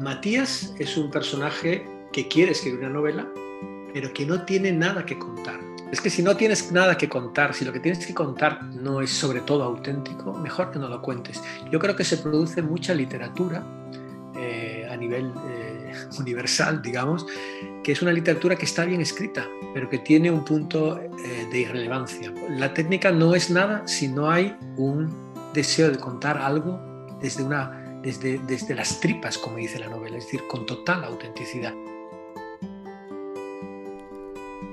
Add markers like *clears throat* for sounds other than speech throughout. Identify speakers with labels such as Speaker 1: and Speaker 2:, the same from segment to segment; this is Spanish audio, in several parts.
Speaker 1: Matías es un personaje que quiere escribir una novela, pero que no tiene nada que contar. Es que si no tienes nada que contar, si lo que tienes que contar no es sobre todo auténtico, mejor que no lo cuentes. Yo creo que se produce mucha literatura eh, a nivel eh, *laughs* universal, digamos, que es una literatura que está bien escrita, pero que tiene un punto eh, de irrelevancia. La técnica no es nada si no hay un deseo de contar algo desde una desde, desde las tripas, como dice la novela, es decir, con total autenticidad.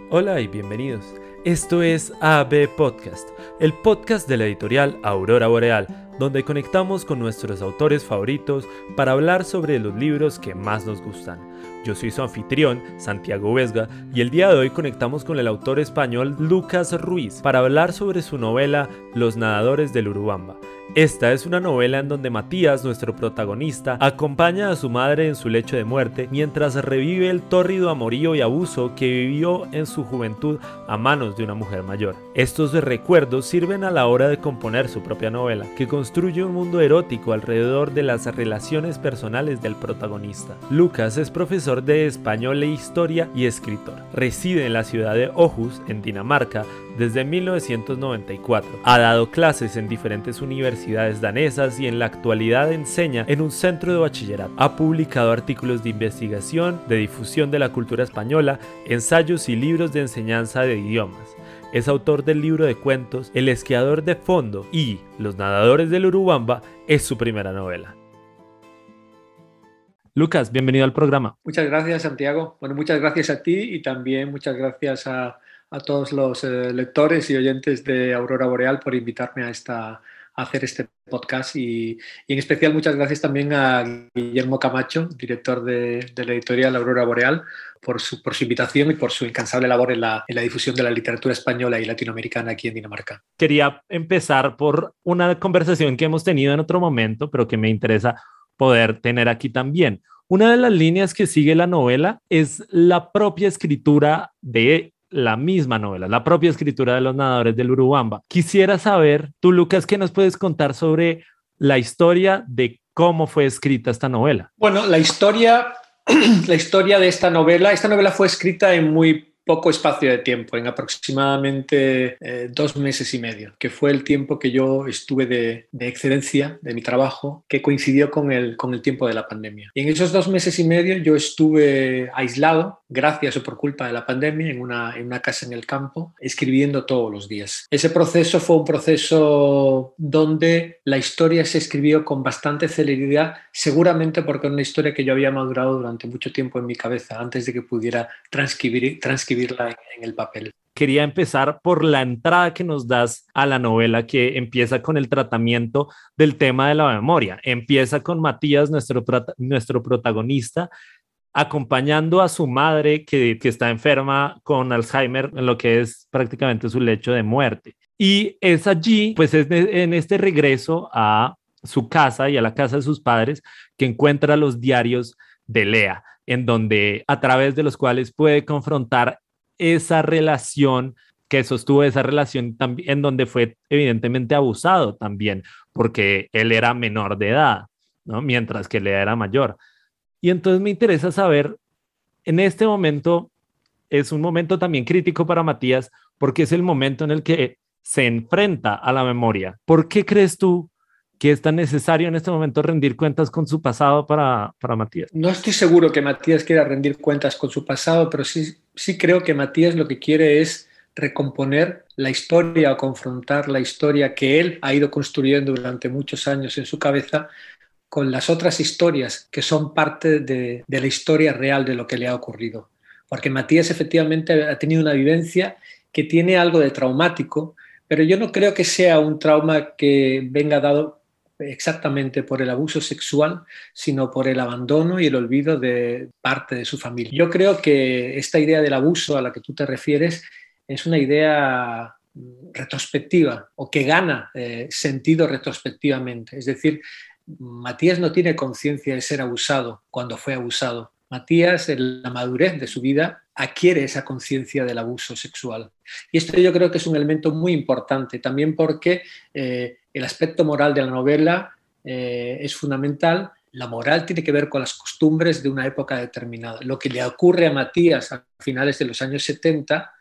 Speaker 2: Hola y bienvenidos. Esto es AB Podcast, el podcast de la editorial Aurora Boreal, donde conectamos con nuestros autores favoritos para hablar sobre los libros que más nos gustan. Yo soy su anfitrión, Santiago Vesga, y el día de hoy conectamos con el autor español Lucas Ruiz para hablar sobre su novela Los nadadores del Urubamba, esta es una novela en donde Matías, nuestro protagonista, acompaña a su madre en su lecho de muerte mientras revive el tórrido amorío y abuso que vivió en su juventud a manos de una mujer mayor. Estos recuerdos sirven a la hora de componer su propia novela, que construye un mundo erótico alrededor de las relaciones personales del protagonista. Lucas es profesor de español e historia y escritor. Reside en la ciudad de Aarhus, en Dinamarca, desde 1994. Ha dado clases en diferentes universidades danesas y en la actualidad enseña en un centro de bachillerato. Ha publicado artículos de investigación, de difusión de la cultura española, ensayos y libros de enseñanza de idiomas. Es autor del libro de cuentos El esquiador de fondo y Los nadadores del Urubamba es su primera novela. Lucas, bienvenido al programa.
Speaker 1: Muchas gracias, Santiago. Bueno, muchas gracias a ti y también muchas gracias a, a todos los eh, lectores y oyentes de Aurora Boreal por invitarme a, esta, hacer este podcast y, en especial muchas gracias también a Guillermo Camacho, director de, la editorial Aurora Boreal, por su, por su, invitación y por su incansable labor en la, en la difusión de la literatura española y latinoamericana aquí en Dinamarca.
Speaker 2: Quería empezar por una conversación que hemos tenido en otro momento, pero que me interesa poder tener aquí también. Una de las líneas que sigue la novela es la propia escritura de la misma novela, la propia escritura de los nadadores del Urubamba. Quisiera saber, tú Lucas, ¿qué nos puedes contar sobre la historia de cómo fue escrita esta novela?
Speaker 1: Bueno, la historia, *clears throat* la historia de esta novela, esta novela fue escrita en muy poco espacio de tiempo, en aproximadamente eh, dos meses y medio, que fue el tiempo que yo estuve de, excedencia de mi trabajo, que coincidió con el, con el tiempo de la pandemia. Y en esos dos meses y medio yo estuve aislado, gracias o por culpa de la pandemia, en una, en una casa en el campo, escribiendo todos los días. Ese proceso fue un proceso donde la historia se escribió con bastante celeridad, seguramente porque era una historia que yo había madurado durante mucho tiempo en mi cabeza, antes de que pudiera transcribir, transcribir en el papel.
Speaker 2: Quería empezar por la entrada que nos das a la novela, que empieza con el tratamiento del tema de la memoria. Empieza con Matías, nuestro, nuestro protagonista, acompañando a su madre que, que, está enferma con Alzheimer en lo que es prácticamente su lecho de muerte. Y es allí, pues es en este regreso a su casa y a la casa de sus padres que encuentra los diarios de Lea en donde a través de los cuales puede confrontar esa relación que sostuvo esa relación también en donde fue evidentemente abusado también, porque él era menor de edad, ¿no? mientras que él era mayor. Y entonces me interesa saber, en este momento es un momento también crítico para Matías, porque es el momento en el que se enfrenta a la memoria. ¿Por qué crees tú que es tan necesario en este momento rendir cuentas con su pasado para, para Matías?
Speaker 1: No estoy seguro que Matías quiera rendir cuentas con su pasado, pero sí, sí creo que Matías lo que quiere es recomponer la historia o confrontar la historia que él ha ido construyendo durante muchos años en su cabeza con las otras historias que son parte de, la historia real de lo que le ha ocurrido. Porque Matías efectivamente ha tenido una vivencia que tiene algo de traumático, pero yo no creo que sea un trauma que venga dado exactamente por el abuso sexual, sino por el abandono y el olvido de parte de su familia. Yo creo que esta idea del abuso a la que tú te refieres es una idea retrospectiva o que gana eh, sentido retrospectivamente. Es decir, Matías no tiene conciencia de ser abusado cuando fue abusado. Matías, en la madurez de su vida, adquiere esa conciencia del abuso sexual. Y esto yo creo que es un elemento muy importante, también porque eh, el aspecto moral de la novela eh, es fundamental La moral tiene que ver con las costumbres de una época determinada. Lo que le ocurre a Matías a finales de los años 70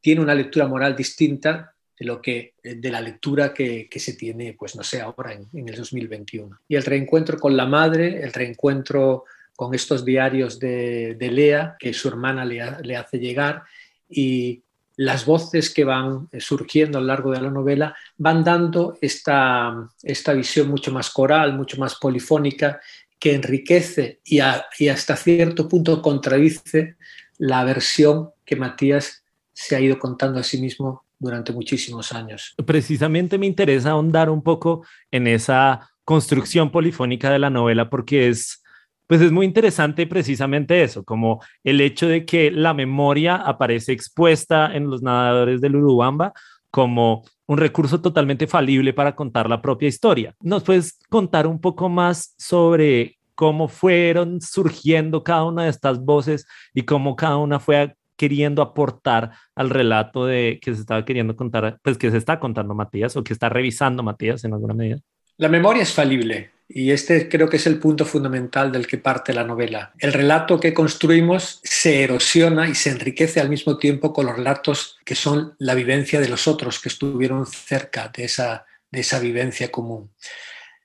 Speaker 1: tiene una lectura moral distinta de, lo que, de la lectura que, se tiene, pues no sé, ahora en, el 2021. Y el reencuentro con la madre, el reencuentro con estos diarios de, Lea que su hermana le, le, hace llegar y las voces que van surgiendo a lo largo de la novela van dando esta, esta visión mucho más coral, mucho más polifónica, que enriquece y, y hasta cierto punto contradice la versión que Matías se ha ido contando a sí mismo durante muchísimos años.
Speaker 2: Precisamente me interesa ahondar un poco en esa construcción polifónica de la novela porque es, pues es muy interesante precisamente eso, como el hecho de que la memoria aparece expuesta en los nadadores del Urubamba como un recurso totalmente falible para contar la propia historia. ¿Nos puedes contar un poco más sobre cómo fueron surgiendo cada una de estas voces y cómo cada una fue queriendo aportar al relato de que se estaba queriendo contar, pues que se está contando Matías o que está revisando Matías en alguna medida?
Speaker 1: La memoria es falible y este creo que es el punto fundamental del que parte la novela. El relato que construimos se erosiona y se enriquece al mismo tiempo con los relatos que son la vivencia de los otros que estuvieron cerca de esa, de esa vivencia común.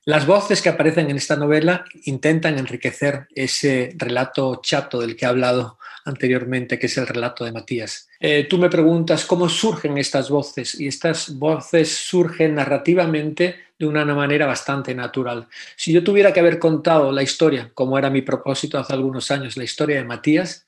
Speaker 1: Las voces que aparecen en esta novela intentan enriquecer ese relato chato del que he hablado anteriormente, que es el relato de Matías. Eh, tú me preguntas cómo surgen estas voces y estas voces surgen narrativamente de una manera bastante natural. Si yo tuviera que haber contado la historia, como era mi propósito hace algunos años, la historia de Matías,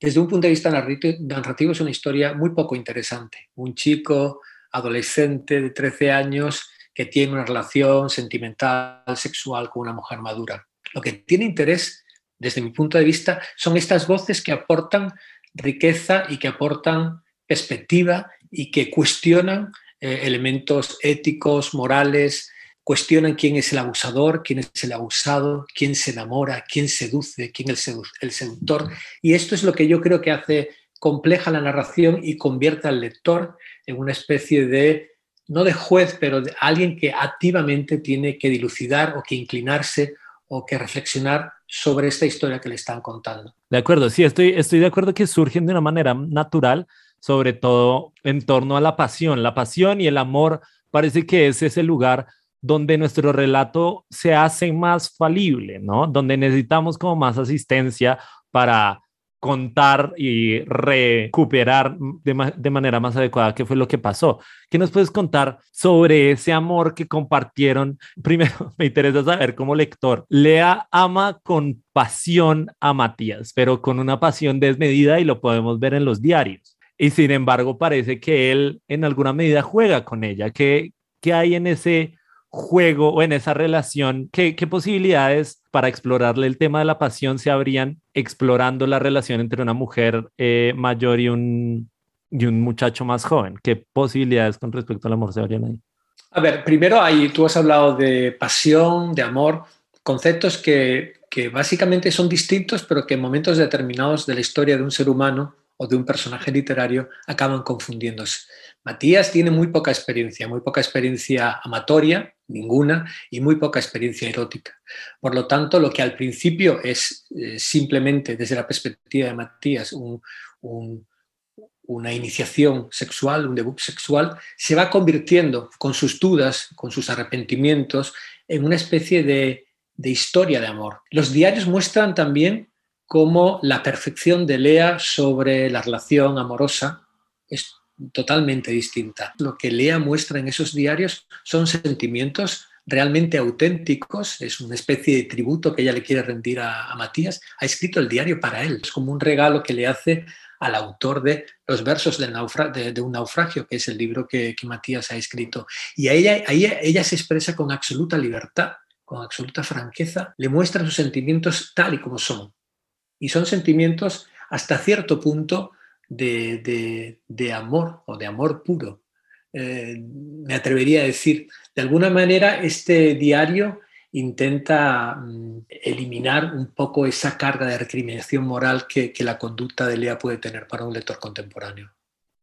Speaker 1: desde un punto de vista narrativo es una historia muy poco interesante. Un chico adolescente de 13 años que tiene una relación sentimental, sexual con una mujer madura. Lo que tiene interés, desde mi punto de vista, son estas voces que aportan riqueza y que aportan perspectiva y que cuestionan eh, elementos éticos, morales, cuestionan quién es el abusador, quién es el abusado, quién se enamora, quién seduce, quién es el seductor. Y esto es lo que yo creo que hace compleja la narración y convierte al lector en una especie de no de juez, pero de alguien que activamente tiene que dilucidar o que inclinarse o que reflexionar sobre esta historia que le están contando.
Speaker 2: De acuerdo, sí, estoy, estoy de acuerdo que surgen de una manera natural, sobre todo en torno a la pasión. La pasión y el amor parece que es ese lugar donde nuestro relato se hace más falible, ¿no? Donde necesitamos como más asistencia para contar y recuperar de, manera más adecuada qué fue lo que pasó. ¿Qué nos puedes contar sobre ese amor que compartieron? *laughs* Primero, me interesa saber como lector, Lea ama con pasión a Matías, pero con una pasión desmedida y lo podemos ver en los diarios. Y sin embargo, parece que él en alguna medida juega con ella. ¿Qué, qué hay en ese juego o en esa relación, ¿qué, posibilidades para explorarle el tema de la pasión se habrían explorando la relación entre una mujer eh, mayor y un, y un muchacho más joven? ¿Qué posibilidades con respecto al amor se habrían ahí?
Speaker 1: A ver, primero ahí tú has hablado de pasión, de amor, conceptos que, que básicamente son distintos, pero que en momentos determinados de la historia de un ser humano o de un personaje literario acaban confundiéndose. Matías tiene muy poca experiencia, muy poca experiencia amatoria, ninguna, y muy poca experiencia erótica. Por lo tanto, lo que al principio es eh, simplemente, desde la perspectiva de Matías, una iniciación sexual, un debut sexual, se va convirtiendo con sus dudas, con sus arrepentimientos, en una especie de, de historia de amor. Los diarios muestran también cómo la perfección de Lea sobre la relación amorosa es totalmente distinta. Lo que Lea muestra en esos diarios son sentimientos realmente auténticos, es una especie de tributo que ella le quiere rendir a, Matías. Ha escrito el diario para él, es como un regalo que le hace al autor de los versos de, un naufragio, que es el libro que, Matías ha escrito. Y a ella, ella se expresa con absoluta libertad, con absoluta franqueza, le muestra sus sentimientos tal y como son. Y son sentimientos hasta cierto punto de, amor o de amor puro. Eh, me atrevería a decir, de alguna manera este diario intenta mm, eliminar un poco esa carga de recriminación moral que, la conducta de Lea puede tener para un lector contemporáneo.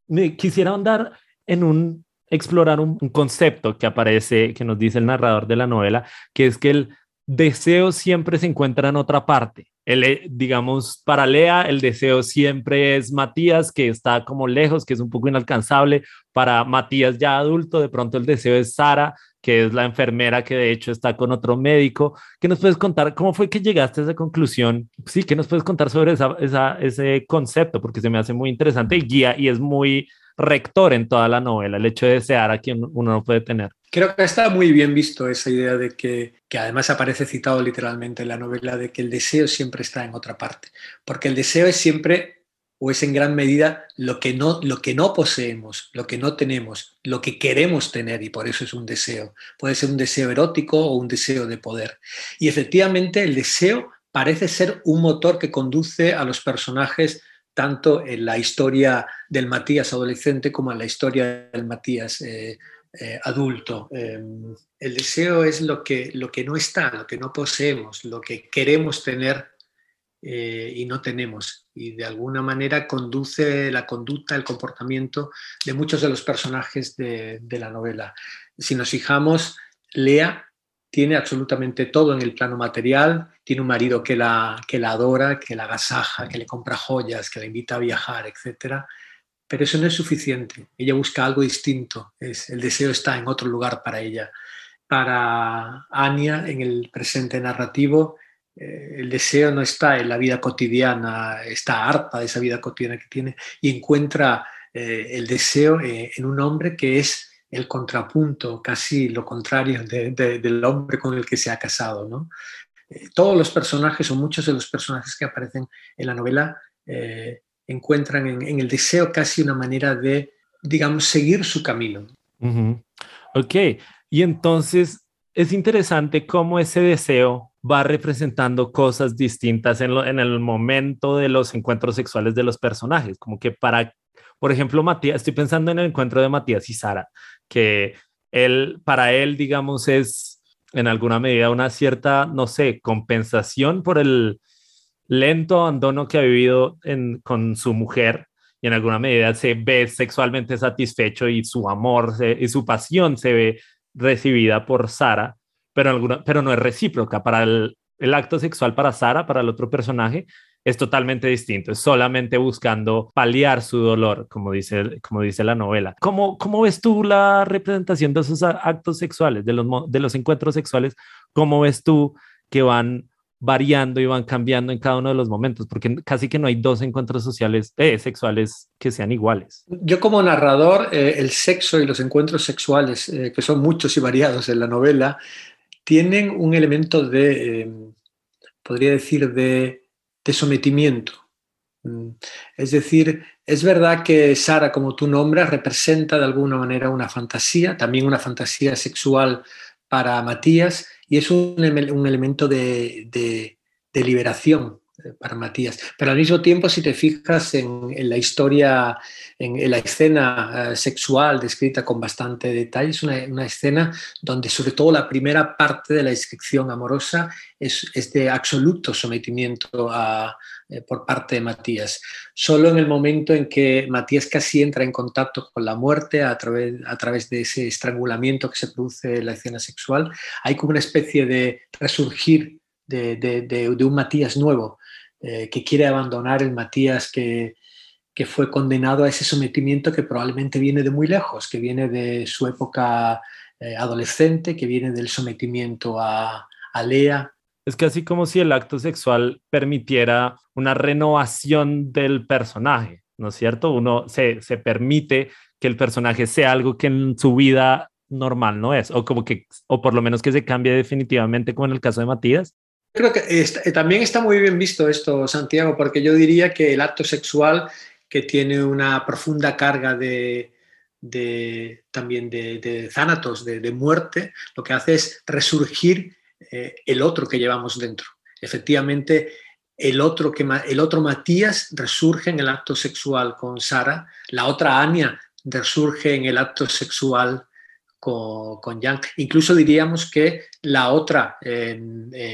Speaker 2: Me quisiera ahondar en un, explorar un, concepto que aparece, que nos dice el narrador de la novela, que es que él deseo siempre se encuentra en otra parte. El, eh, digamos, para Lea, el deseo siempre es Matías, que está como lejos, que es un poco inalcanzable. Para Matías ya adulto, de pronto el deseo es Sara, que es la enfermera que de hecho está con otro médico. ¿Qué nos puedes contar? ¿Cómo fue que llegaste a esa conclusión? Sí, ¿qué nos puedes contar sobre ese concepto? Porque se me hace muy interesante y guía y es muy rector en toda la novela, el hecho de desear a quien uno no puede tener.
Speaker 1: Creo que está muy bien visto esa idea de que, que además aparece citado literalmente en la novela, de que el deseo siempre está en otra parte, porque el deseo es siempre o es en gran medida lo que no lo que no poseemos, lo que no tenemos, lo que queremos tener y por eso es un deseo. Puede ser un deseo erótico o un deseo de poder. Y efectivamente el deseo parece ser un motor que conduce a los personajes tanto en la historia del Matías adolescente como en la historia del Matías eh, eh, adulto. Em, el deseo es lo que, lo que no está, lo que no poseemos, lo que queremos tener eh, y no tenemos. Y de alguna manera conduce la conducta, el comportamiento de muchos de los personajes de, de la novela. Si nos fijamos, Lea tiene absolutamente todo en el plano material, tiene un marido que la, que la adora, que la agasaja, que le compra joyas, que la invita a viajar, etc. Pero eso no es suficiente. Ella busca algo distinto. El deseo está en otro lugar para ella. Para Anya, en el presente narrativo, eh, el deseo no está en la vida cotidiana, está harta de esa vida cotidiana que tiene y encuentra eh, el deseo eh, en un hombre que es el contrapunto, casi lo contrario del hombre con el que se ha casado. ¿no? Todos los personajes o muchos de los personajes que aparecen en la novela encuentran en, el deseo casi una manera de, digamos, seguir su camino.
Speaker 2: Ok, y entonces es interesante cómo ese deseo va representando cosas distintas en, en el momento de los encuentros sexuales de los personajes, como que para por ejemplo, Matías, estoy pensando en el encuentro de Matías y Sara, que él, para él, digamos, es en alguna medida una cierta, no sé, compensación por el lento abandono que ha vivido con su mujer y en alguna medida se ve sexualmente satisfecho y su amor y su pasión se ve recibida por Sara, pero, alguna, pero no es recíproca. Para el, el acto sexual para Sara, para el otro personaje, es totalmente distinto, es solamente buscando paliar su dolor, como dice, como dice la novela. ¿Cómo, ¿Cómo ves tú la representación de esos actos sexuales, de los, de los encuentros sexuales? ¿Cómo ves tú que van variando y van cambiando en cada uno de los momentos? Porque casi que no hay dos encuentros sociales, eh, sexuales que sean iguales.
Speaker 1: Yo como narrador, eh, el sexo y los encuentros sexuales, eh, que son muchos y variados en la novela, tienen un elemento de, podría decir, de de sometimiento. Mm, es decir, es verdad que Sara, como tú nombras, representa de alguna manera una fantasía, también una fantasía sexual para Matías, y es un, elemento de, de liberación. eh, para Matías. Pero al mismo tiempo, si te fijas en, la historia, en, la escena eh, sexual descrita con bastante detalle, es una, escena donde sobre todo la primera parte de la descripción amorosa es, de absoluto sometimiento eh, por parte de Matías. Solo en el momento en que Matías casi entra en contacto con la muerte a través, a través de ese estrangulamiento que se produce en la escena sexual, hay como una especie de resurgir de, de, un Matías nuevo, eh, que quiere abandonar el Matías que, fue condenado a ese sometimiento que probablemente viene de muy lejos, que viene de su época eh, adolescente, que viene del sometimiento a, a Lea.
Speaker 2: Es casi como si el acto sexual permitiera una renovación del personaje, ¿no es cierto? Uno se, se permite que el personaje sea algo que en su vida normal no es, o como que, o por lo menos que se cambie definitivamente, como en el caso de Matías,
Speaker 1: Creo que eh, también está muy bien visto esto, Santiago, porque yo diría que el acto sexual, que tiene una profunda carga de, también de, de zánatos, de, muerte, lo que hace es resurgir eh, el otro que llevamos dentro. Efectivamente, el otro, que, el otro Matías resurge en el acto sexual con Sara, la otra Ania resurge en el acto sexual con, con Jan. Incluso diríamos que la otra, eh,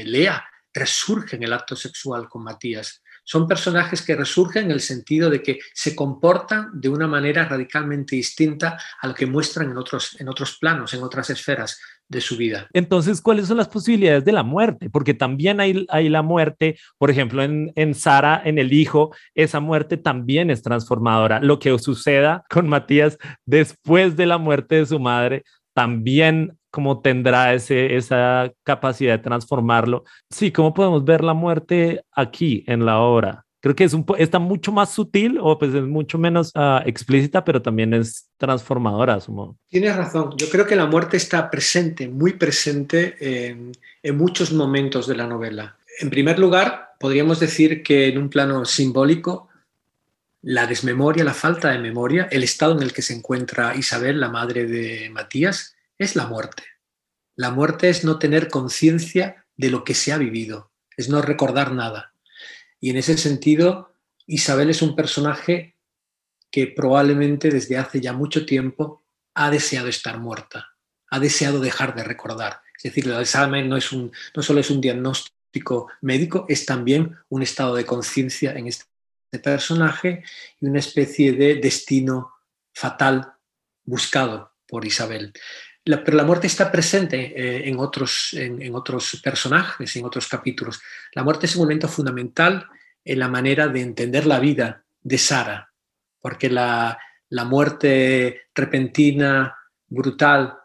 Speaker 1: Lea, resurge en el acto sexual con Matías. Son personajes que resurgen en el sentido de que se comportan de una manera radicalmente distinta a lo que muestran en otros, en otros planos, en otras esferas. de su vida.
Speaker 2: Entonces, ¿cuáles son las posibilidades de la muerte? Porque también hay, hay la muerte, por ejemplo, en, en Sara, en el hijo, esa muerte también es transformadora. Lo que suceda con Matías después de la muerte de su madre también como tendrá ese, esa capacidad de transformarlo. Sí, ¿cómo podemos ver la muerte aquí en la obra? Creo que es un, está mucho más sutil o pues es mucho menos uh, explícita, pero también es transformadora a su modo.
Speaker 1: Tienes razón. Yo creo que la muerte está presente, muy presente en, en muchos momentos de la novela. En primer lugar, podríamos decir que en un plano simbólico, la desmemoria, la falta de memoria, el estado en el que se encuentra Isabel, la madre de Matías, es la muerte. La muerte es no tener conciencia de lo que se ha vivido, es no recordar nada. Y en ese sentido, Isabel es un personaje que probablemente desde hace ya mucho tiempo ha deseado estar muerta, ha deseado dejar de recordar. Es decir, el Alzheimer no, es un, no solo es un diagnóstico médico, es también un estado de conciencia en este personaje y una especie de destino fatal buscado por Isabel. Pero la muerte está presente eh, en, otros, en, otros personajes, en otros capítulos. La muerte es un momento fundamental en la manera de entender la vida de Sara, porque la, muerte repentina, brutal,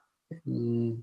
Speaker 1: mm,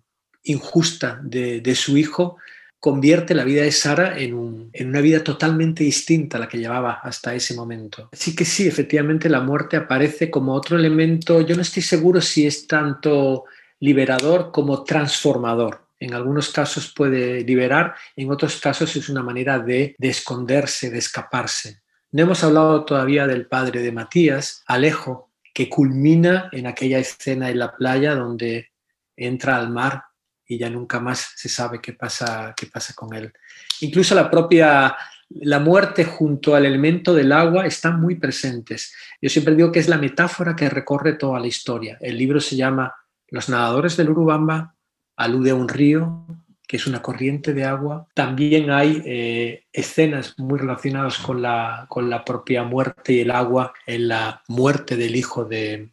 Speaker 1: injusta de, su hijo convierte la vida de Sara en, en, una vida totalmente distinta a la que llevaba hasta ese momento. Así que sí, efectivamente la muerte aparece como otro elemento, yo no estoy seguro si es tanto liberador como transformador. En algunos casos puede liberar, en otros casos es una manera de, esconderse, de escaparse. No hemos hablado todavía del padre de Matías, Alejo, que culmina en aquella escena en la playa donde entra al mar y ya nunca más se sabe qué pasa, qué pasa con él. Incluso la propia la muerte junto al elemento del agua están muy presentes. Yo siempre digo que es la metáfora que recorre toda la historia. El libro se llama Los nadadores del Urubamba alude a un río, que es una corriente de agua. También hay eh, escenas muy relacionadas con la, con la propia muerte y el agua, en la muerte del hijo de,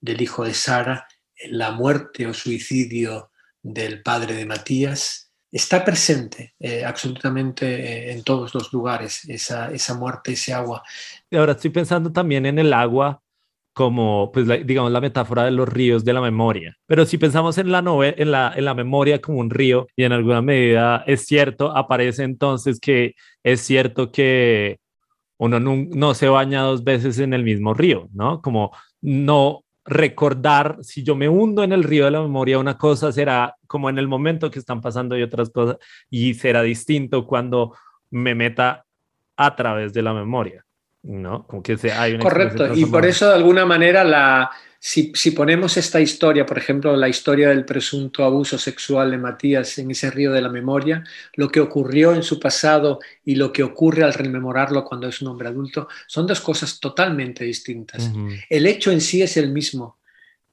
Speaker 1: del hijo de Sara, en la muerte o suicidio del padre de Matías. Está presente eh, absolutamente eh, en todos los lugares esa, esa muerte, ese agua.
Speaker 2: Y ahora estoy pensando también en el agua como, pues, digamos, la metáfora de los ríos de la memoria. Pero si pensamos en la, en, la, en la memoria como un río, y en alguna medida es cierto, aparece entonces que es cierto que uno no, no se baña dos veces en el mismo río, ¿no? Como no recordar, si yo me hundo en el río de la memoria, una cosa será como en el momento que están pasando y otras cosas, y será distinto cuando me meta a través de la memoria. ¿No? Como que hay
Speaker 1: Correcto, y por eso de alguna manera la, si, ponemos esta historia, por ejemplo, la historia del presunto abuso sexual de Matías en ese río de la memoria, lo que ocurrió en su pasado y lo que ocurre al rememorarlo cuando es un hombre adulto, son dos cosas totalmente distintas. El hecho en sí es el mismo,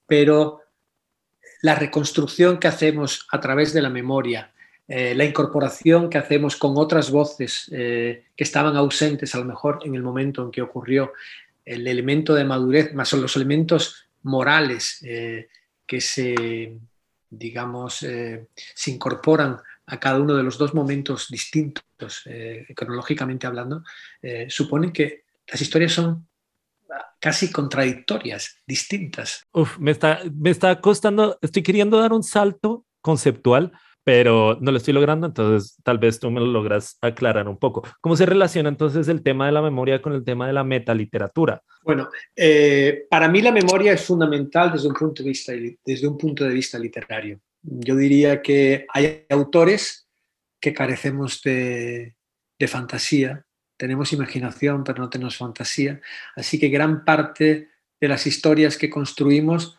Speaker 1: pero la reconstrucción que hacemos a través de la memoria, eh, la incorporación que hacemos con otras voces eh, que estaban ausentes a lo mejor en el momento en que ocurrió, el elemento de madurez, más son los elementos morales eh, que se, digamos, se incorporan a cada uno de los dos momentos distintos, cronológicamente hablando, suponen que las historias son casi contradictorias, distintas.
Speaker 2: Uf, me está, me está costando, estoy queriendo dar un salto conceptual pero no lo estoy logrando, entonces tal vez tú me lo logras aclarar un poco. ¿Cómo se relaciona entonces el tema de la memoria con el tema de la metaliteratura?
Speaker 1: Bueno, eh, para mí la memoria es fundamental desde un punto de vista, desde un punto de vista literario. Yo diría que hay autores que carecemos de, de fantasía, tenemos imaginación, pero no tenemos fantasía, así que gran parte de las historias que construimos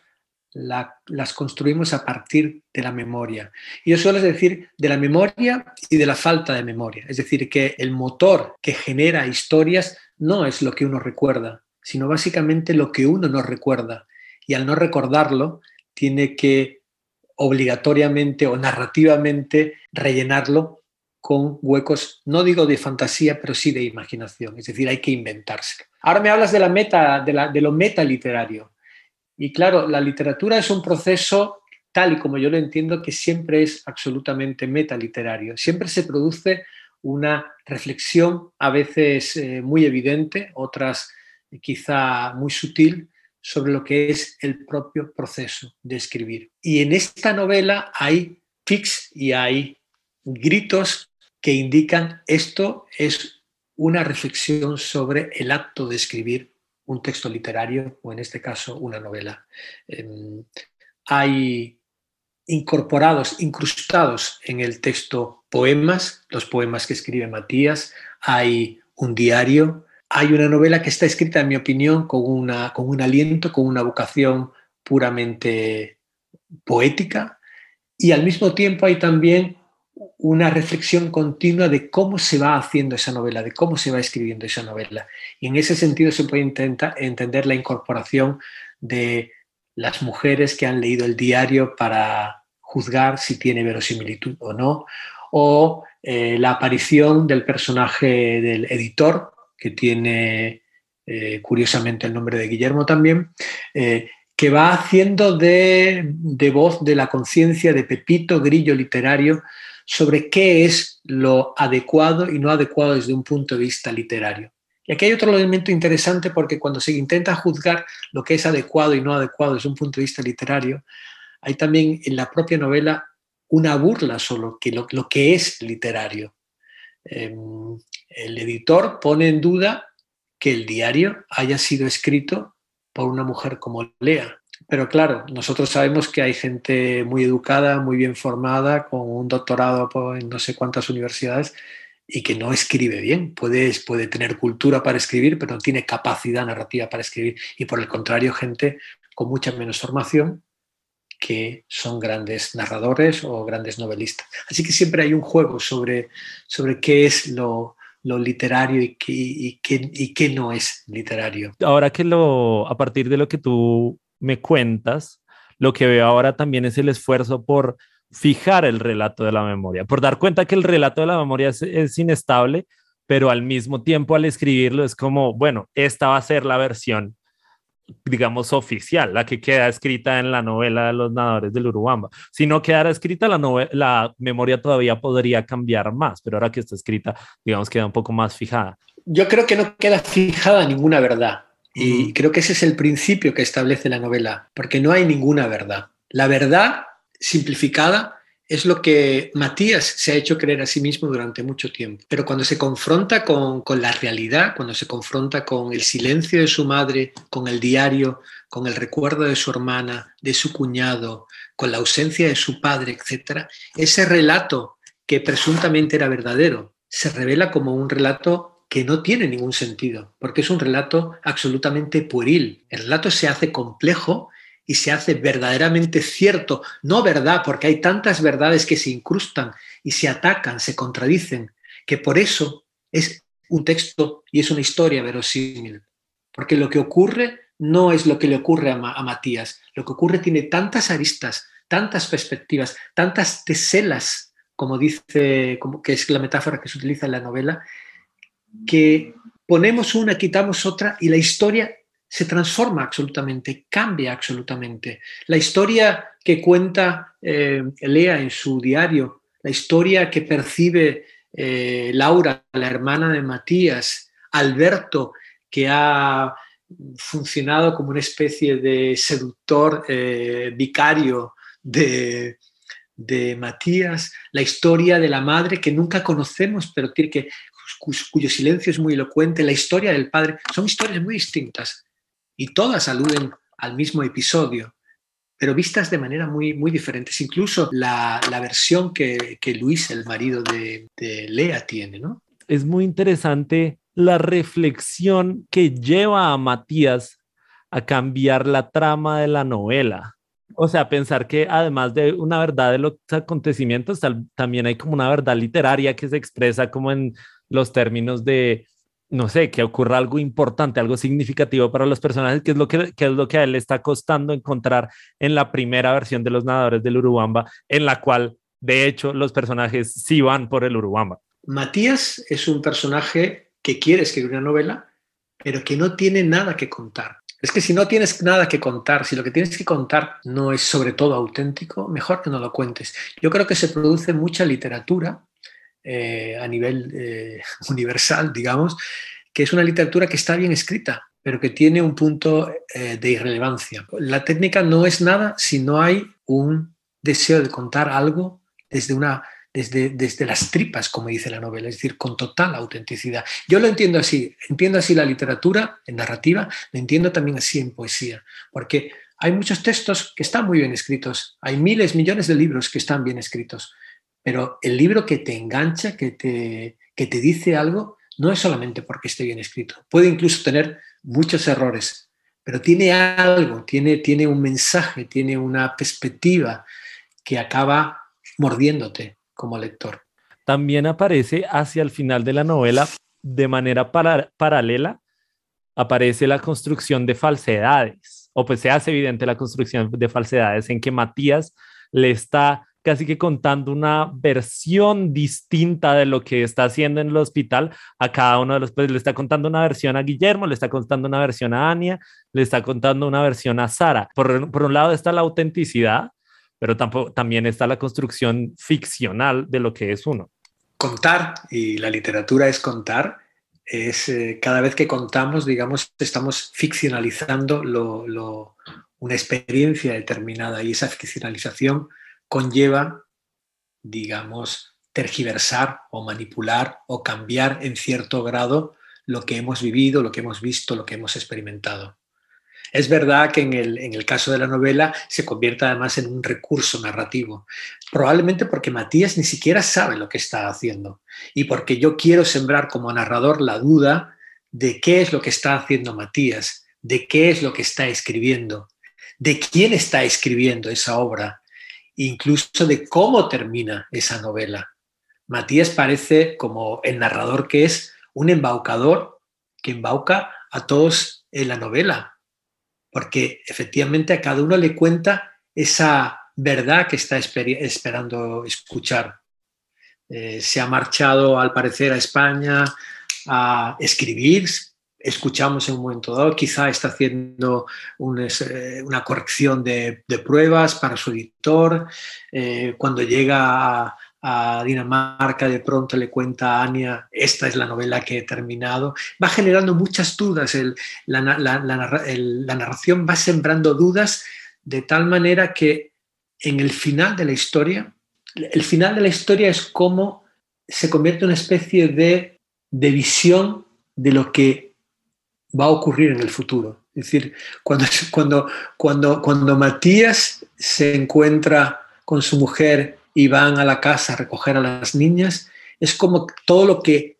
Speaker 1: las construimos a partir de la memoria. Y eso es decir de la memoria y de la falta de memoria. Es decir, que el motor que genera historias no es lo que uno recuerda, sino básicamente lo que uno no recuerda. Y al no recordarlo, tiene que obligatoriamente o narrativamente rellenarlo con huecos, no digo de fantasía, pero sí de imaginación. Es decir, hay que inventarse. Ahora me hablas de la meta, de, la, de lo metaliterario. Y claro, la literatura es un proceso tal y como yo lo entiendo, que siempre es absolutamente metaliterario. Siempre se produce una reflexión a veces eh, muy evidente, otras eh, quizá muy sutil, sobre lo que es el propio proceso de escribir. Y en esta novela hay tics y hay gritos que indican esto es una reflexión sobre el acto de escribir un texto literario o en este caso una novela. Em, hay incorporados, incrustados en el texto poemas, los poemas que escribe Matías, hay un diario, hay una novela que está escrita, en mi opinión, con, una, con un aliento, con una vocación puramente poética, y al mismo tiempo hay también una reflexión continua de cómo se va haciendo esa novela, de cómo se va escribiendo esa novela. Y en ese sentido se puede intentar entender la incorporación de las mujeres que han leído el diario para juzgar si tiene verosimilitud o no, o eh, la aparición del personaje del editor, que tiene eh, curiosamente el nombre de Guillermo también, eh, que va haciendo de, de voz de la conciencia de Pepito Grillo literario sobre qué es lo adecuado y no adecuado desde un punto de vista literario. Y aquí hay otro elemento interesante porque cuando se intenta juzgar lo que es adecuado y no adecuado desde un punto de vista literario, hay también en la propia novela una burla sobre lo, lo que es literario. Em, el editor pone en duda que el diario haya sido escrito por una mujer como Lea. Pero claro, nosotros sabemos que hay gente muy educada, muy bien formada, con un doctorado en no sé cuántas universidades y que no escribe bien. Puede, puede tener cultura para escribir, pero no tiene capacidad narrativa para escribir. Y por el contrario, gente con mucha menos formación que son grandes narradores o grandes novelistas. Así que siempre hay un juego sobre, sobre qué es lo, lo literario y qué, y, qué, y qué no es literario.
Speaker 2: Ahora que lo, a partir de lo que tú me cuentas, lo que veo ahora también es el esfuerzo por fijar el relato de la memoria, por dar cuenta que el relato de la memoria es, inestable, pero al mismo tiempo al escribirlo es como, bueno, esta va a ser la versión digamos, oficial, la que queda escrita en la novela de los nadadores del Urubamba. Si no quedara escrita, la, la memoria todavía podría cambiar más, pero ahora que está escrita, digamos, queda un poco más fijada.
Speaker 1: Yo creo que no queda fijada ninguna verdad. Y creo que ese es el principio que establece la novela, porque no hay ninguna verdad. La verdad simplificada es lo que Matías se ha hecho creer a sí mismo durante mucho tiempo. Pero cuando se confronta con, la realidad, cuando se confronta con el silencio de su madre, con el diario, con el recuerdo de su hermana, de su cuñado, con la ausencia de su padre, etc., ese relato que presuntamente era verdadero se revela como un relato que no tiene ningún sentido, porque es un relato absolutamente pueril. El relato se hace complejo y se hace verdaderamente cierto, no verdad, porque hay tantas verdades que se incrustan y se atacan, se contradicen, que por eso es un texto y es una historia verosímil. Porque lo que ocurre no es lo que le ocurre a, Matías, lo que ocurre tiene tantas aristas, tantas perspectivas, tantas teselas, como dice, como, que es la metáfora que se utiliza en la novela, que ponemos una, quitamos otra y la historia se transforma absolutamente, cambia absolutamente. La historia que cuenta eh, Lea en su diario, la historia que percibe eh, Laura, la hermana de Matías, Alberto, que ha funcionado como una especie de seductor eh, vicario de, de Matías, la historia de la madre que nunca conocemos, pero que, cuyo silencio es muy elocuente, la historia del padre, son historias muy distintas y todas aluden al mismo episodio, pero vistas de manera muy, muy diferentes. Incluso la, versión que, Luis, el marido de, de Lea, tiene, ¿no?
Speaker 2: Es muy interesante la reflexión que lleva a Matías a cambiar la trama de la novela. O sea, pensar que además de una verdad de los acontecimientos, también hay como una verdad literaria que se expresa como en los términos de no sé, que ocurra algo importante, algo significativo para los personajes, que es lo que, es lo que a él le está costando encontrar en la primera versión de los nadadores del Urubamba, en la cual, de hecho, los personajes sí van por el Urubamba.
Speaker 1: Matías es un personaje que quiere escribir una novela, pero que no tiene nada que contar. Es que si no tienes nada que contar, si lo que tienes que contar no es sobre todo auténtico, mejor que no lo cuentes. Yo creo que se produce mucha literatura eh, a nivel eh, *laughs* universal, digamos, que es una literatura que está bien escrita, pero que tiene un punto eh, de irrelevancia. La técnica no es nada si no hay un deseo de contar algo desde una desde, desde, las tripas, como dice la novela, es decir, con total autenticidad. Yo lo entiendo así, entiendo así la literatura en narrativa, lo entiendo también así en poesía, porque hay muchos textos que están muy bien escritos, hay miles, millones de libros que están bien escritos, pero el libro que te engancha, que te, que te dice algo, no es solamente porque esté bien escrito, puede incluso tener muchos errores, pero tiene algo, tiene, tiene un mensaje, tiene una perspectiva que acaba mordiéndote como lector.
Speaker 2: También aparece hacia el final de la novela, de manera paralela, aparece la construcción de falsedades, o pues se hace evidente la construcción de falsedades en que Matías le está casi que contando una versión distinta de lo que está haciendo en el hospital a cada uno de los, pues le está contando una versión a Guillermo, le está contando una versión a Ania, le está contando una versión a Sara. Por, por un lado está la autenticidad pero también está la construcción ficcional de lo que es uno.
Speaker 1: Contar, y la literatura es contar, es eh, cada vez que contamos, digamos, estamos ficcionalizando lo, una experiencia determinada y esa ficcionalización conlleva, digamos, tergiversar o manipular o cambiar en cierto grado lo que hemos vivido, lo que hemos visto, lo que hemos experimentado. Es verdad que en el, caso de la novela se convierte además en un recurso narrativo, probablemente porque Matías ni siquiera sabe lo que está haciendo y porque yo quiero sembrar como narrador la duda de qué es lo que está haciendo Matías, de qué es lo que está escribiendo, de quién está escribiendo esa obra, incluso de cómo termina esa novela. Matías parece, como el narrador que es, un embaucador que embauca a todos en la novela, porque efectivamente a cada uno le cuenta esa verdad que está esperando escuchar. Eh, se ha marchado, al parecer, a España a escribir, escuchamos en un momento dado, quizá está haciendo eh, una corrección de, pruebas para su editor, eh, cuando llega a, a Dinamarca, de pronto le cuenta a Ania, esta es la novela que he terminado. Va generando muchas dudas, la, narración va sembrando dudas de tal manera que en el final de la historia, el final de la historia es como se convierte en una especie de, de visión de lo que va a ocurrir en el futuro. Es decir, cuando, cuando, cuando, cuando Matías se encuentra con su mujer y van a la casa a recoger a las niñas, es como todo lo que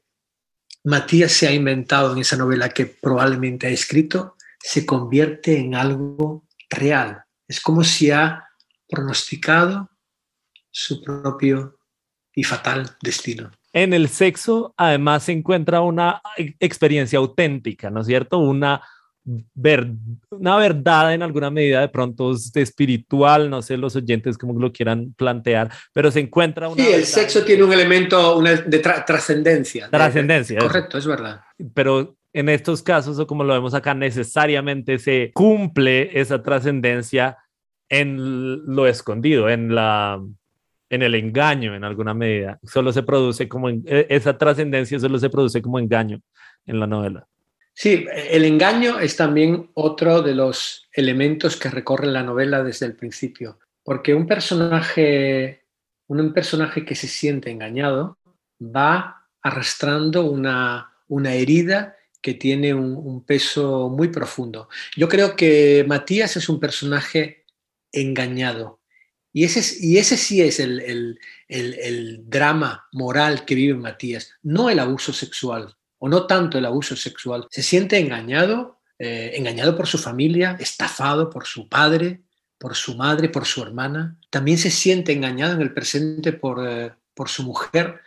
Speaker 1: Matías se ha inventado en esa novela que probablemente ha escrito, se convierte en algo real. Es como si ha pronosticado su propio y fatal destino.
Speaker 2: En el sexo, además, se encuentra una experiencia auténtica, ¿no es cierto? Una ver, una verdad en alguna medida de pronto espiritual, no sé los oyentes como lo quieran plantear, pero se encuentra una...
Speaker 1: Sí, el sexo tiene un elemento de trascendencia.
Speaker 2: Trascendencia.
Speaker 1: Correcto, es verdad.
Speaker 2: Pero en estos casos, o como lo vemos acá, necesariamente se cumple esa trascendencia en lo escondido, en la en el engaño en alguna medida. Solo se produce como e, esa trascendencia solo se produce como engaño en la novela.
Speaker 1: Sí, el engaño es también otro de los elementos que recorren la novela desde el principio, porque un personaje, un personaje que se siente engañado va arrastrando una, herida que tiene un, peso muy profundo. Yo creo que Matías es un personaje engañado. Y ese, y ese sí es el, el drama moral que vive Matías, no el abuso sexual o no tanto el abuso sexual, se siente engañado, eh, engañado por su familia, estafado por su padre, por su madre, por su hermana. También se siente engañado en el presente por, eh, por su mujer,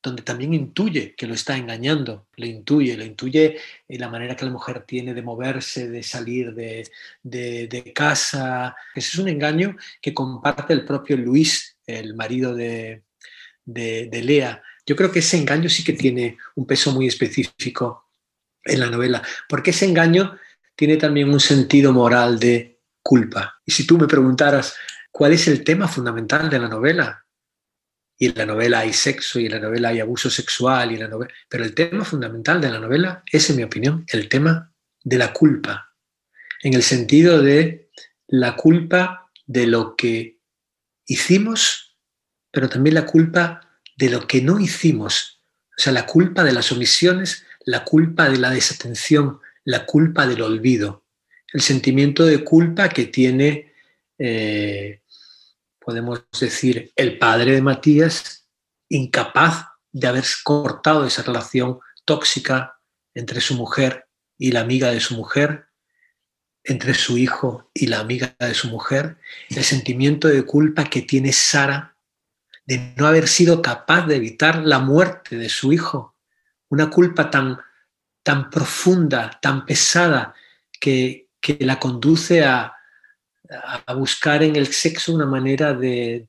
Speaker 1: donde también intuye que lo está engañando, lo intuye, lo intuye en la manera que la mujer tiene de moverse, de salir de, de, casa. Ese es un engaño que comparte el propio Luis, el marido de, de Lea. Yo creo que ese engaño sí que tiene un peso muy específico en la novela, porque ese engaño tiene también un sentido moral de culpa. Y si tú me preguntaras cuál es el tema fundamental de la novela, y en la novela hay sexo, y en la novela hay abuso sexual, y la novela... pero el tema fundamental de la novela es, en mi opinión, el tema de la culpa, en el sentido de la culpa de lo que hicimos, pero también la culpa de lo que no hicimos, o sea, la culpa de las omisiones, la culpa de la desatención, la culpa del olvido, el sentimiento de culpa que tiene, eh, podemos decir, el padre de Matías, incapaz de haber cortado esa relación tóxica entre su mujer y la amiga de su mujer, entre su hijo y la amiga de su mujer, el sentimiento de culpa que tiene Sara de no haber sido capaz de evitar la muerte de su hijo, una culpa tan, tan profunda, tan pesada, que, la conduce a, buscar en el sexo una manera de,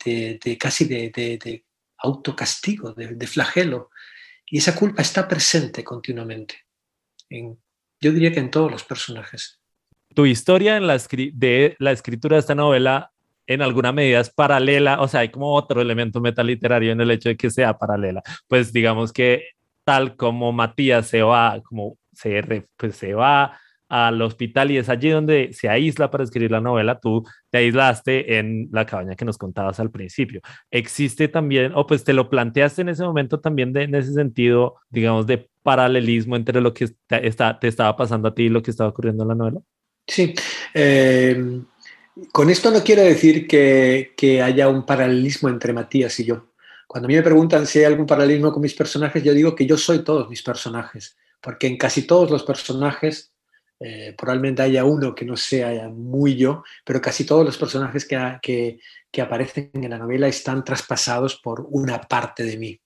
Speaker 1: casi de, autocastigo, de, flagelo. Y esa culpa está presente continuamente. yo diría que en todos los personajes
Speaker 2: tu historia en la de la escritura de esta novela en alguna medida es paralela, o sea, hay como otro elemento metaliterario en el hecho de que sea paralela. Pues digamos que tal como Matías se va, como se, pues se va al hospital y es allí donde se aísla para escribir la novela, tú te aislaste en la cabaña que nos contabas al principio. ¿Existe también, o pues te lo planteaste en ese momento también de, en ese sentido, digamos, de paralelismo entre lo que está, te estaba pasando a ti y lo que estaba ocurriendo en la novela?
Speaker 1: Sí. Eh, con esto no quiero decir que, haya un paralelismo entre Matías y yo. Cuando a mí me preguntan si hay algún paralelismo con mis personajes, yo digo que yo soy todos mis personajes, porque en casi todos los personajes, eh, probablemente haya uno que no sea muy yo, pero casi todos los personajes que, aparecen en la novela están traspasados por una parte de mí.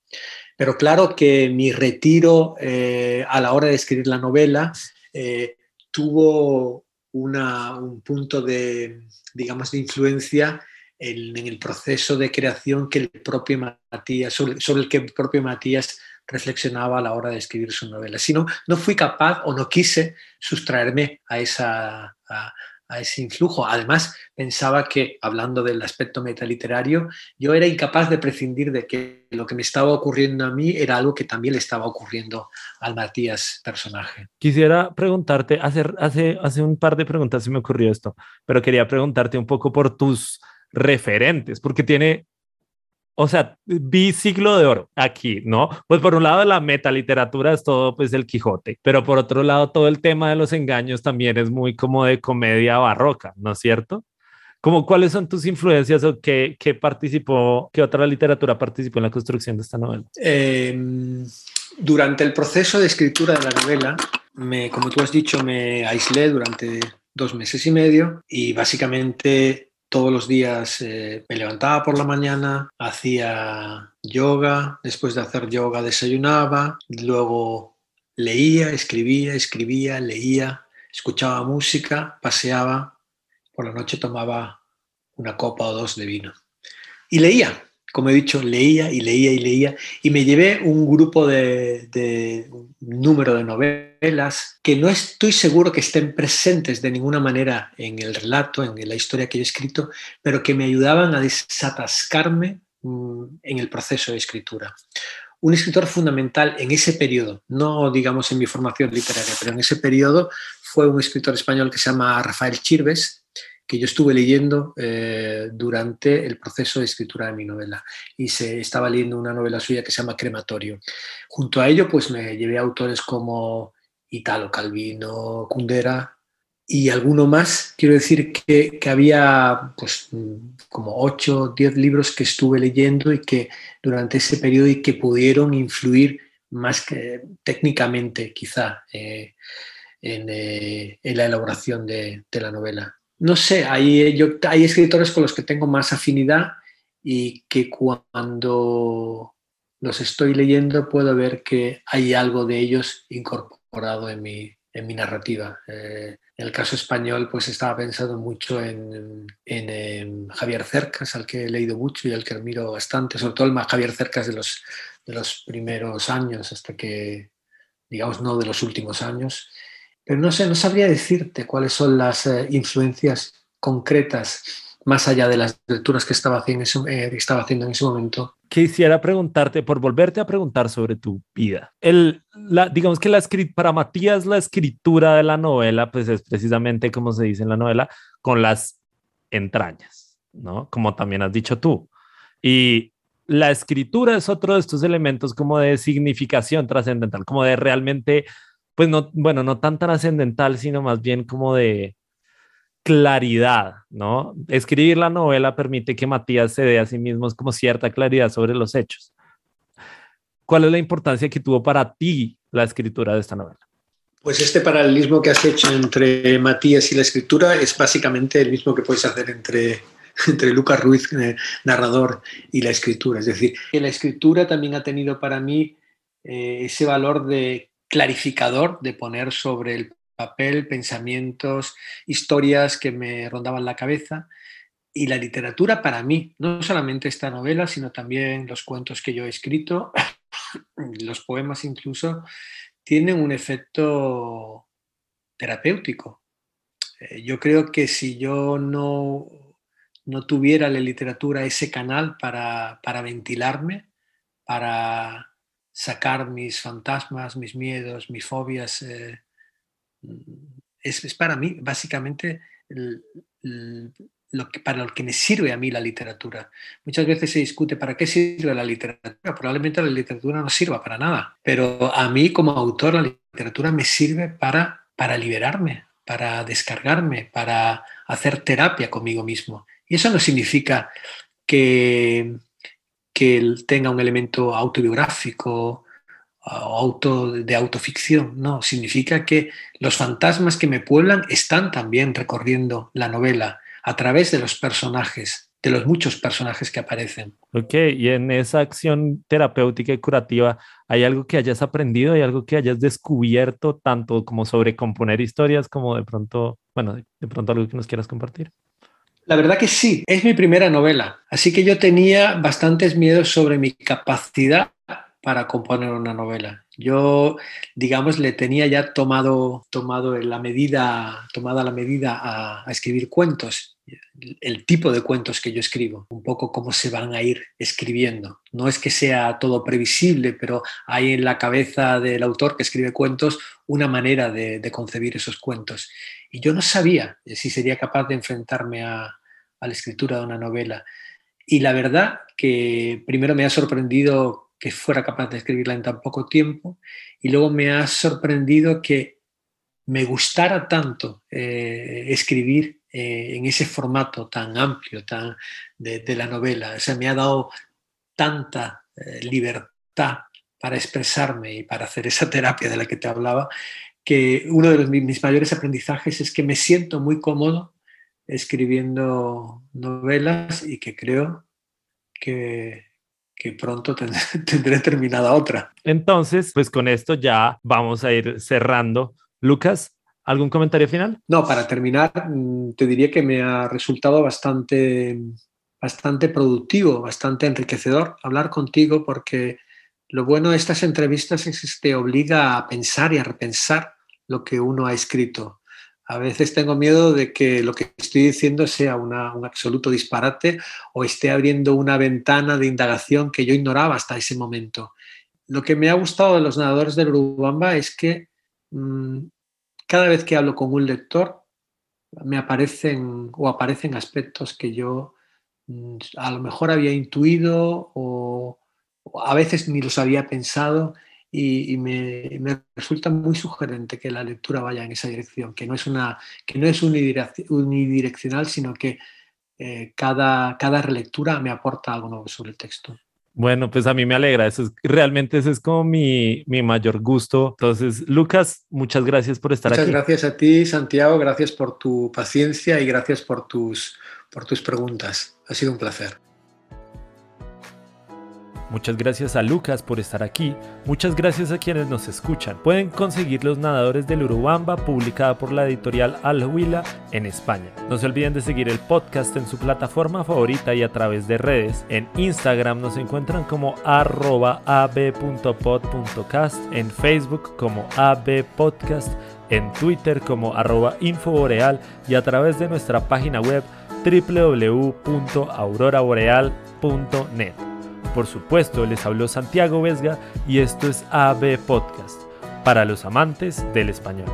Speaker 1: Pero claro que mi retiro eh, a la hora de escribir la novela tuvo un punto de, digamos, de influencia en, el proceso de creación que el propio Matías, sobre, el que el propio Matías reflexionaba a la hora de escribir su novela. Si no, no fui capaz o no quise sustraerme a, esa, ese influjo. Además, pensaba que, hablando del aspecto metaliterario, yo era incapaz de prescindir de que lo que me estaba ocurriendo a mí era algo que también le estaba ocurriendo al Matías personaje.
Speaker 2: Quisiera preguntarte, hace, hace, hace un par de preguntas se me ocurrió esto, pero quería preguntarte un poco por tus referentes, porque tiene o sea, vi siglo de oro aquí, ¿no? Pues por un lado la metaliteratura es todo pues el Quijote, pero por otro lado todo el tema de los engaños también es muy como de comedia barroca, ¿no es cierto? Como, ¿Cuáles son tus influencias o qué, qué participó, qué otra literatura participó en la construcción de esta novela?
Speaker 1: Em, durante el proceso de escritura de la novela, me, como tú has dicho, me aislé durante dos meses y medio y básicamente todos los días eh, me levantaba por la mañana, hacía yoga, después de hacer yoga desayunaba, luego leía, escribía, escribía, leía, escuchaba música, paseaba, por la noche tomaba una copa o dos de vino. Y leía, como he dicho, leía y leía y leía y me llevé un grupo de, un número de novelas que no estoy seguro que estén presentes de ninguna manera en el relato, en la historia que he escrito, pero que me ayudaban a desatascarme mm, en el proceso de escritura. Un escritor fundamental en ese periodo, no digamos en mi formación literaria, pero en ese periodo fue un escritor español que se llama Rafael Chirves, que yo estuve leyendo eh, durante el proceso de escritura de mi novela y se estaba leyendo una novela suya que se llama Crematorio. Junto a ello, pues me llevé a autores como Italo Calvino, Kundera y alguno más. Quiero decir que, que había pues como 8 o 10 libros que estuve leyendo y que durante ese periodo y que pudieron influir más que técnicamente quizá eh, en, eh, en, la elaboración de, de la novela no sé, hay, yo, hay escritores con los que tengo más afinidad y que cuando los estoy leyendo puedo ver que hay algo de ellos incorporado en mi, en mi narrativa. Eh, en el caso español, pues estaba pensando mucho en, Javier Cercas, al que he leído mucho y al que admiro bastante, sobre todo el más Javier Cercas de los, de los primeros años, hasta que, digamos, no de los últimos años. Pero no sé, no sabría decirte cuáles son las eh, influencias concretas más allá de las lecturas que estaba haciendo, eh, estaba haciendo en ese momento.
Speaker 2: Quisiera preguntarte, por volverte a preguntar sobre tu vida. El, la, digamos que la para Matías la escritura de la novela, pues es precisamente como se dice en la novela, con las entrañas, ¿no? Como también has dicho tú. Y la escritura es otro de estos elementos como de significación trascendental, como de realmente, pues no, bueno, no tan trascendental, sino más bien como de claridad, ¿no? Escribir la novela permite que Matías se dé a sí mismo como cierta claridad sobre los hechos. ¿Cuál es la importancia que tuvo para ti la escritura de esta novela?
Speaker 1: Pues este paralelismo que has hecho entre Matías y la escritura es básicamente el mismo que puedes hacer entre, *laughs* entre Lucas Ruiz, eh, narrador, y la escritura. Es decir, que la escritura también ha tenido para mí eh, ese valor de clarificador, de poner sobre el papel, pensamientos, historias que me rondaban la cabeza. Y la literatura para mí, no solamente esta novela, sino también los cuentos que yo he escrito, *coughs* los poemas incluso, tienen un efecto terapéutico. Eh, yo creo que si yo no, no tuviera la literatura ese canal para, ventilarme, para sacar mis fantasmas, mis miedos, mis fobias, eh, es, para mí básicamente lo que, para lo que me sirve a mí la literatura. Muchas veces se discute para qué sirve la literatura. Probablemente la literatura no sirva para nada, pero a mí como autor la literatura me sirve para, para liberarme, para descargarme, para hacer terapia conmigo mismo. Y eso no significa que, que tenga un elemento autobiográfico, auto, de autoficción, no, significa que los fantasmas que me pueblan están también recorriendo la novela a través de los personajes, de los muchos personajes que aparecen.
Speaker 2: Ok, y en esa acción terapéutica y curativa, ¿hay algo que hayas aprendido, hay algo que hayas descubierto, tanto como sobre componer historias, como de pronto, bueno, de pronto algo que nos quieras compartir?
Speaker 1: La verdad que sí, es mi primera novela, así que yo tenía bastantes miedos sobre mi capacidad para componer una novela. Yo, digamos, le tenía ya tomado, tomado la medida, tomada la medida a, escribir cuentos, el tipo de cuentos que yo escribo, un poco cómo se van a ir escribiendo. No es que sea todo previsible, pero hay en la cabeza del autor que escribe cuentos una manera de, de concebir esos cuentos. Y yo no sabía si sería capaz de enfrentarme a, a la escritura de una novela. Y la verdad que primero me ha sorprendido que fuera capaz de escribirla en tan poco tiempo y luego me ha sorprendido que me gustara tanto eh, escribir eh, en ese formato tan amplio tan de, la novela. O sea, me ha dado tanta eh, libertad para expresarme y para hacer esa terapia de la que te hablaba, que uno de mis mayores aprendizajes es que me siento muy cómodo escribiendo novelas y que creo que que pronto *laughs* tendré, terminada otra.
Speaker 2: Entonces, pues con esto ya vamos a ir cerrando. Lucas, ¿algún comentario final?
Speaker 1: No, para terminar, mm, te diría que me ha resultado bastante, bastante productivo, bastante enriquecedor hablar contigo porque lo bueno de estas entrevistas es que te obliga a pensar y a repensar lo que uno ha escrito a veces tengo miedo de que lo que estoy diciendo sea un absoluto disparate o esté abriendo una ventana de indagación que yo ignoraba hasta ese momento. Lo que me ha gustado de los nadadores del Urubamba es que mm, cada vez que hablo con un lector me aparecen o aparecen aspectos que yo mm, a lo mejor había intuido o a veces ni los había pensado y, me, resulta muy sugerente que la lectura vaya en esa dirección, que no es, una, que no es unidireccional, sino que eh, cada, cada relectura me aporta algo nuevo sobre el texto.
Speaker 2: Bueno, pues a mí me alegra, eso es, realmente ese es como mi, mi mayor gusto. Entonces, Lucas, muchas gracias por estar
Speaker 1: aquí.
Speaker 2: Muchas
Speaker 1: gracias a ti, Santiago, gracias por tu paciencia y gracias por tus, por tus preguntas. Ha sido un placer.
Speaker 2: Muchas gracias a Lucas por estar aquí. Muchas gracias a quienes nos escuchan. Pueden conseguir Los Nadadores del Urubamba, publicada por la editorial Alhuila en España. No se olviden de seguir el podcast en su plataforma favorita y a través de redes. En Instagram nos encuentran como ab.pod.cast, en Facebook como abpodcast, en Twitter como infoboreal y a través de nuestra página web www.auroraboreal.net. Por supuesto, les habló Santiago Vesga y esto es AB Podcast, para los amantes del español.